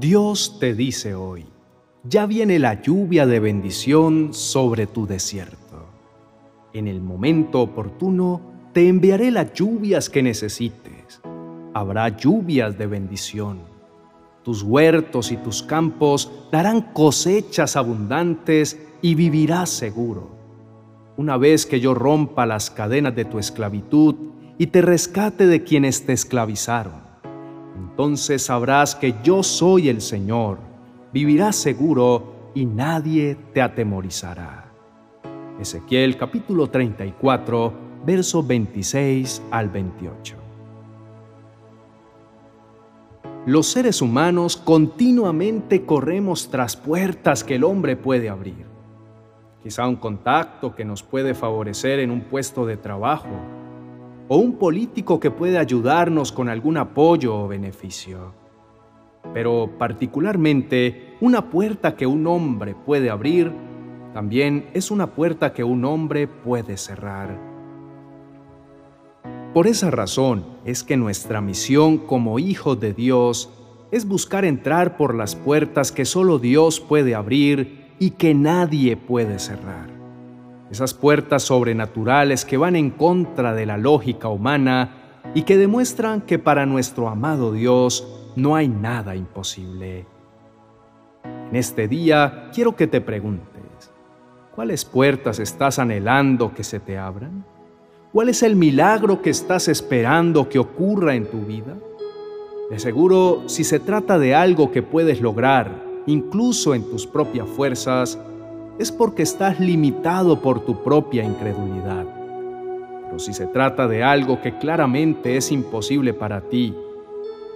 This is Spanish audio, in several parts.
Dios te dice hoy, ya viene la lluvia de bendición sobre tu desierto. En el momento oportuno te enviaré las lluvias que necesites. Habrá lluvias de bendición. Tus huertos y tus campos darán cosechas abundantes y vivirás seguro. Una vez que yo rompa las cadenas de tu esclavitud y te rescate de quienes te esclavizaron, entonces sabrás que yo soy el Señor, vivirás seguro y nadie te atemorizará. Ezequiel capítulo 34, versos 26 al 28. Los seres humanos continuamente corremos tras puertas que el hombre puede abrir. Quizá un contacto que nos puede favorecer en un puesto de trabajo o un político que puede ayudarnos con algún apoyo o beneficio. Pero particularmente una puerta que un hombre puede abrir también es una puerta que un hombre puede cerrar. Por esa razón es que nuestra misión como hijos de Dios es buscar entrar por las puertas que solo Dios puede abrir y que nadie puede cerrar esas puertas sobrenaturales que van en contra de la lógica humana y que demuestran que para nuestro amado Dios no hay nada imposible. En este día quiero que te preguntes, ¿cuáles puertas estás anhelando que se te abran? ¿Cuál es el milagro que estás esperando que ocurra en tu vida? De seguro, si se trata de algo que puedes lograr, incluso en tus propias fuerzas, es porque estás limitado por tu propia incredulidad. Pero si se trata de algo que claramente es imposible para ti,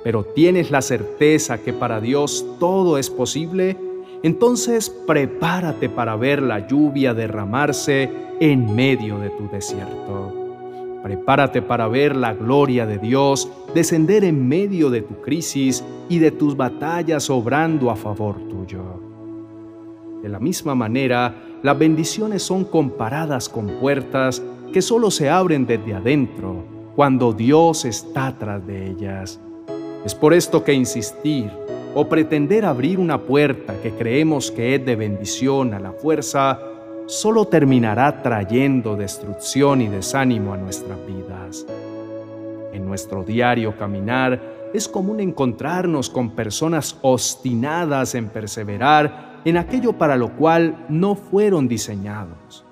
pero tienes la certeza que para Dios todo es posible, entonces prepárate para ver la lluvia derramarse en medio de tu desierto. Prepárate para ver la gloria de Dios descender en medio de tu crisis y de tus batallas obrando a favor tuyo. De la misma manera, las bendiciones son comparadas con puertas que solo se abren desde adentro, cuando Dios está tras de ellas. Es por esto que insistir o pretender abrir una puerta que creemos que es de bendición a la fuerza, solo terminará trayendo destrucción y desánimo a nuestras vidas. En nuestro diario caminar es común encontrarnos con personas obstinadas en perseverar en aquello para lo cual no fueron diseñados.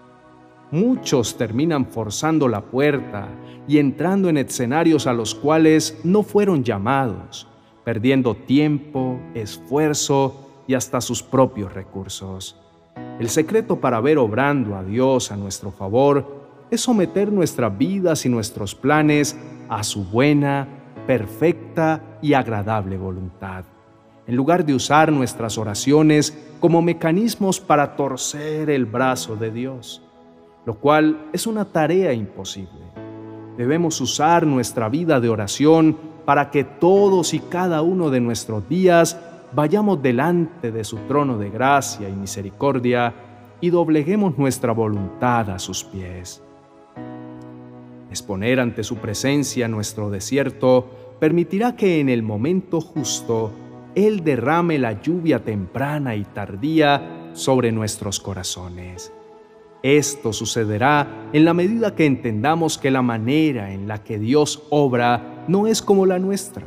Muchos terminan forzando la puerta y entrando en escenarios a los cuales no fueron llamados, perdiendo tiempo, esfuerzo y hasta sus propios recursos. El secreto para ver obrando a Dios a nuestro favor es someter nuestras vidas y nuestros planes a su buena, perfecta y agradable voluntad en lugar de usar nuestras oraciones como mecanismos para torcer el brazo de Dios, lo cual es una tarea imposible. Debemos usar nuestra vida de oración para que todos y cada uno de nuestros días vayamos delante de su trono de gracia y misericordia y dobleguemos nuestra voluntad a sus pies. Exponer ante su presencia nuestro desierto permitirá que en el momento justo él derrame la lluvia temprana y tardía sobre nuestros corazones. Esto sucederá en la medida que entendamos que la manera en la que Dios obra no es como la nuestra.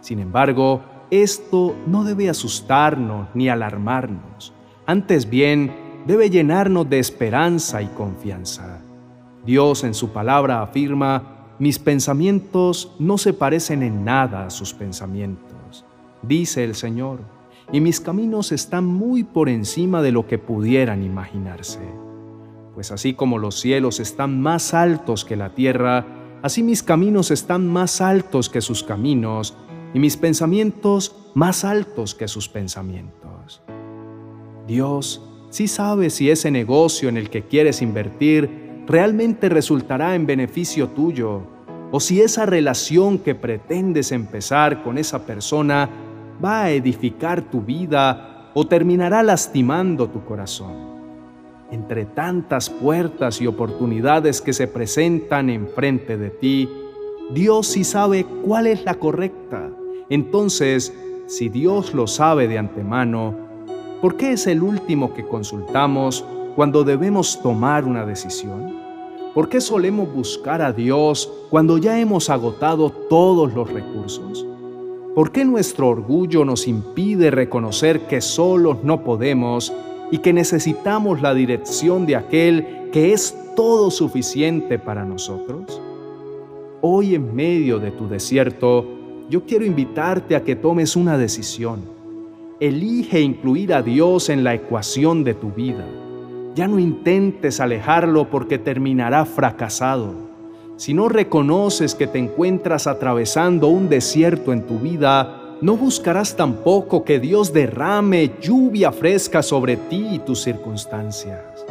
Sin embargo, esto no debe asustarnos ni alarmarnos. Antes bien, debe llenarnos de esperanza y confianza. Dios en su palabra afirma, mis pensamientos no se parecen en nada a sus pensamientos dice el Señor, y mis caminos están muy por encima de lo que pudieran imaginarse. Pues así como los cielos están más altos que la tierra, así mis caminos están más altos que sus caminos, y mis pensamientos más altos que sus pensamientos. Dios sí sabe si ese negocio en el que quieres invertir realmente resultará en beneficio tuyo, o si esa relación que pretendes empezar con esa persona va a edificar tu vida o terminará lastimando tu corazón. Entre tantas puertas y oportunidades que se presentan enfrente de ti, Dios sí sabe cuál es la correcta. Entonces, si Dios lo sabe de antemano, ¿por qué es el último que consultamos cuando debemos tomar una decisión? ¿Por qué solemos buscar a Dios cuando ya hemos agotado todos los recursos? ¿Por qué nuestro orgullo nos impide reconocer que solos no podemos y que necesitamos la dirección de aquel que es todo suficiente para nosotros? Hoy en medio de tu desierto, yo quiero invitarte a que tomes una decisión. Elige incluir a Dios en la ecuación de tu vida. Ya no intentes alejarlo porque terminará fracasado. Si no reconoces que te encuentras atravesando un desierto en tu vida, no buscarás tampoco que Dios derrame lluvia fresca sobre ti y tus circunstancias.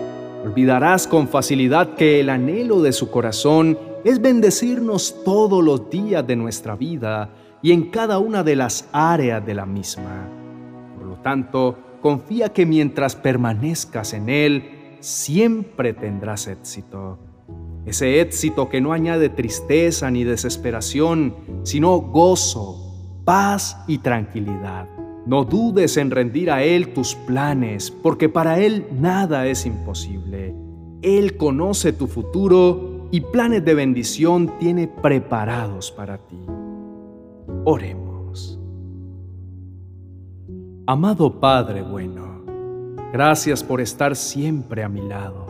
Olvidarás con facilidad que el anhelo de su corazón es bendecirnos todos los días de nuestra vida y en cada una de las áreas de la misma. Por lo tanto, confía que mientras permanezcas en Él, siempre tendrás éxito. Ese éxito que no añade tristeza ni desesperación, sino gozo, paz y tranquilidad. No dudes en rendir a Él tus planes, porque para Él nada es imposible. Él conoce tu futuro y planes de bendición tiene preparados para ti. Oremos. Amado Padre bueno, gracias por estar siempre a mi lado,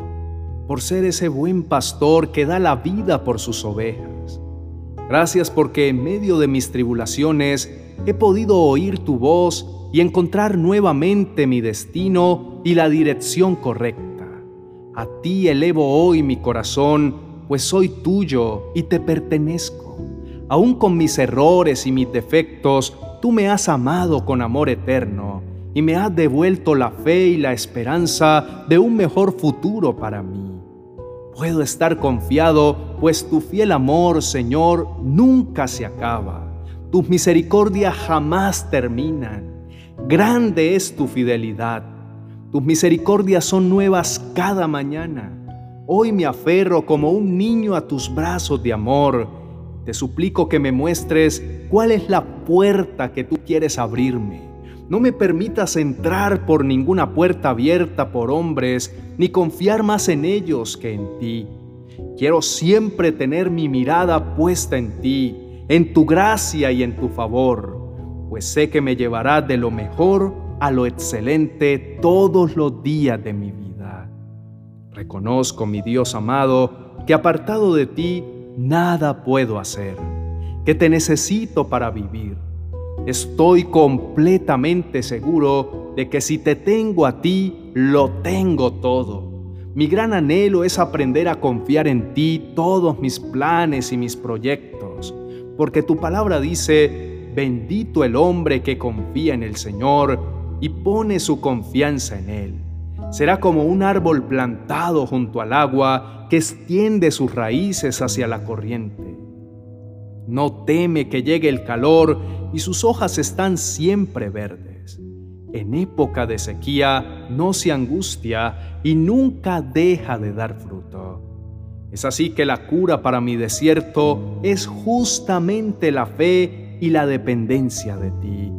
por ser ese buen pastor que da la vida por sus ovejas. Gracias porque en medio de mis tribulaciones he podido oír tu voz y encontrar nuevamente mi destino y la dirección correcta. A ti elevo hoy mi corazón, pues soy tuyo y te pertenezco. Aún con mis errores y mis defectos, tú me has amado con amor eterno y me has devuelto la fe y la esperanza de un mejor futuro para mí. Puedo estar confiado, pues tu fiel amor, Señor, nunca se acaba. Tus misericordias jamás terminan. Grande es tu fidelidad. Tus misericordias son nuevas cada mañana. Hoy me aferro como un niño a tus brazos de amor te suplico que me muestres cuál es la puerta que tú quieres abrirme. No me permitas entrar por ninguna puerta abierta por hombres, ni confiar más en ellos que en ti. Quiero siempre tener mi mirada puesta en ti, en tu gracia y en tu favor, pues sé que me llevarás de lo mejor a lo excelente todos los días de mi vida. Reconozco, mi Dios amado, que apartado de ti nada puedo hacer, que te necesito para vivir. Estoy completamente seguro de que si te tengo a ti, lo tengo todo. Mi gran anhelo es aprender a confiar en ti todos mis planes y mis proyectos, porque tu palabra dice, bendito el hombre que confía en el Señor y pone su confianza en Él. Será como un árbol plantado junto al agua que extiende sus raíces hacia la corriente. No teme que llegue el calor y sus hojas están siempre verdes. En época de sequía no se angustia y nunca deja de dar fruto. Es así que la cura para mi desierto es justamente la fe y la dependencia de ti.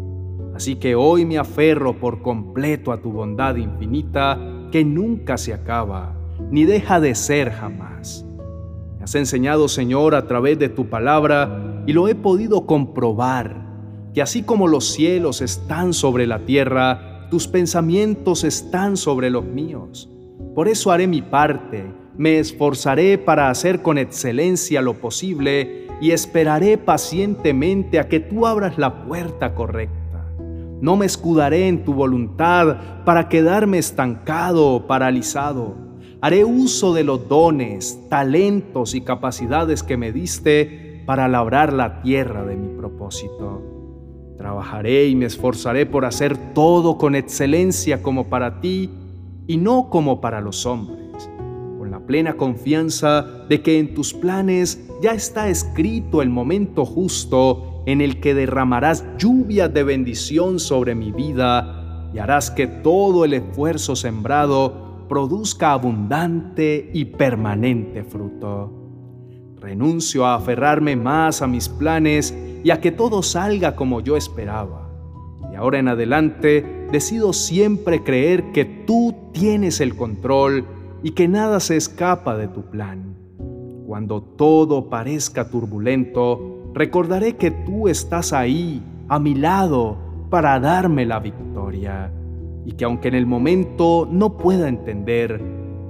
Así que hoy me aferro por completo a tu bondad infinita que nunca se acaba, ni deja de ser jamás. Has enseñado, Señor, a través de tu palabra, y lo he podido comprobar, que así como los cielos están sobre la tierra, tus pensamientos están sobre los míos. Por eso haré mi parte, me esforzaré para hacer con excelencia lo posible y esperaré pacientemente a que tú abras la puerta correcta. No me escudaré en tu voluntad para quedarme estancado o paralizado. Haré uso de los dones, talentos y capacidades que me diste para labrar la tierra de mi propósito. Trabajaré y me esforzaré por hacer todo con excelencia como para ti y no como para los hombres, con la plena confianza de que en tus planes ya está escrito el momento justo en el que derramarás lluvia de bendición sobre mi vida y harás que todo el esfuerzo sembrado produzca abundante y permanente fruto. Renuncio a aferrarme más a mis planes y a que todo salga como yo esperaba. De ahora en adelante decido siempre creer que tú tienes el control y que nada se escapa de tu plan. Cuando todo parezca turbulento, recordaré que tú estás ahí, a mi lado, para darme la victoria. Y que aunque en el momento no pueda entender,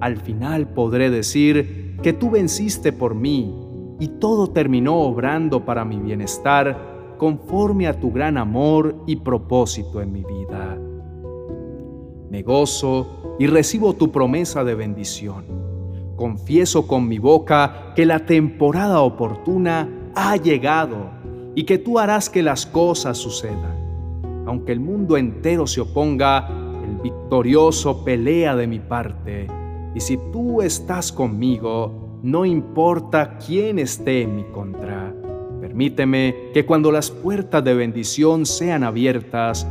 al final podré decir que tú venciste por mí y todo terminó obrando para mi bienestar conforme a tu gran amor y propósito en mi vida. Me gozo y recibo tu promesa de bendición. Confieso con mi boca que la temporada oportuna ha llegado y que tú harás que las cosas sucedan. Aunque el mundo entero se oponga, el victorioso pelea de mi parte. Y si tú estás conmigo, no importa quién esté en mi contra. Permíteme que cuando las puertas de bendición sean abiertas,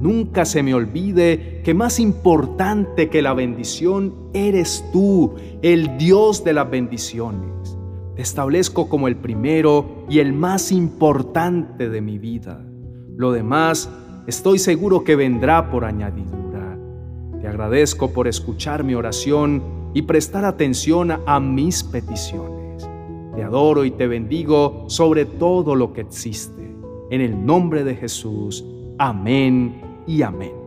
nunca se me olvide que más importante que la bendición eres tú, el Dios de las bendiciones. Te establezco como el primero y el más importante de mi vida. Lo demás estoy seguro que vendrá por añadidura. Te agradezco por escuchar mi oración y prestar atención a mis peticiones. Te adoro y te bendigo sobre todo lo que existe. En el nombre de Jesús. Amén y amén.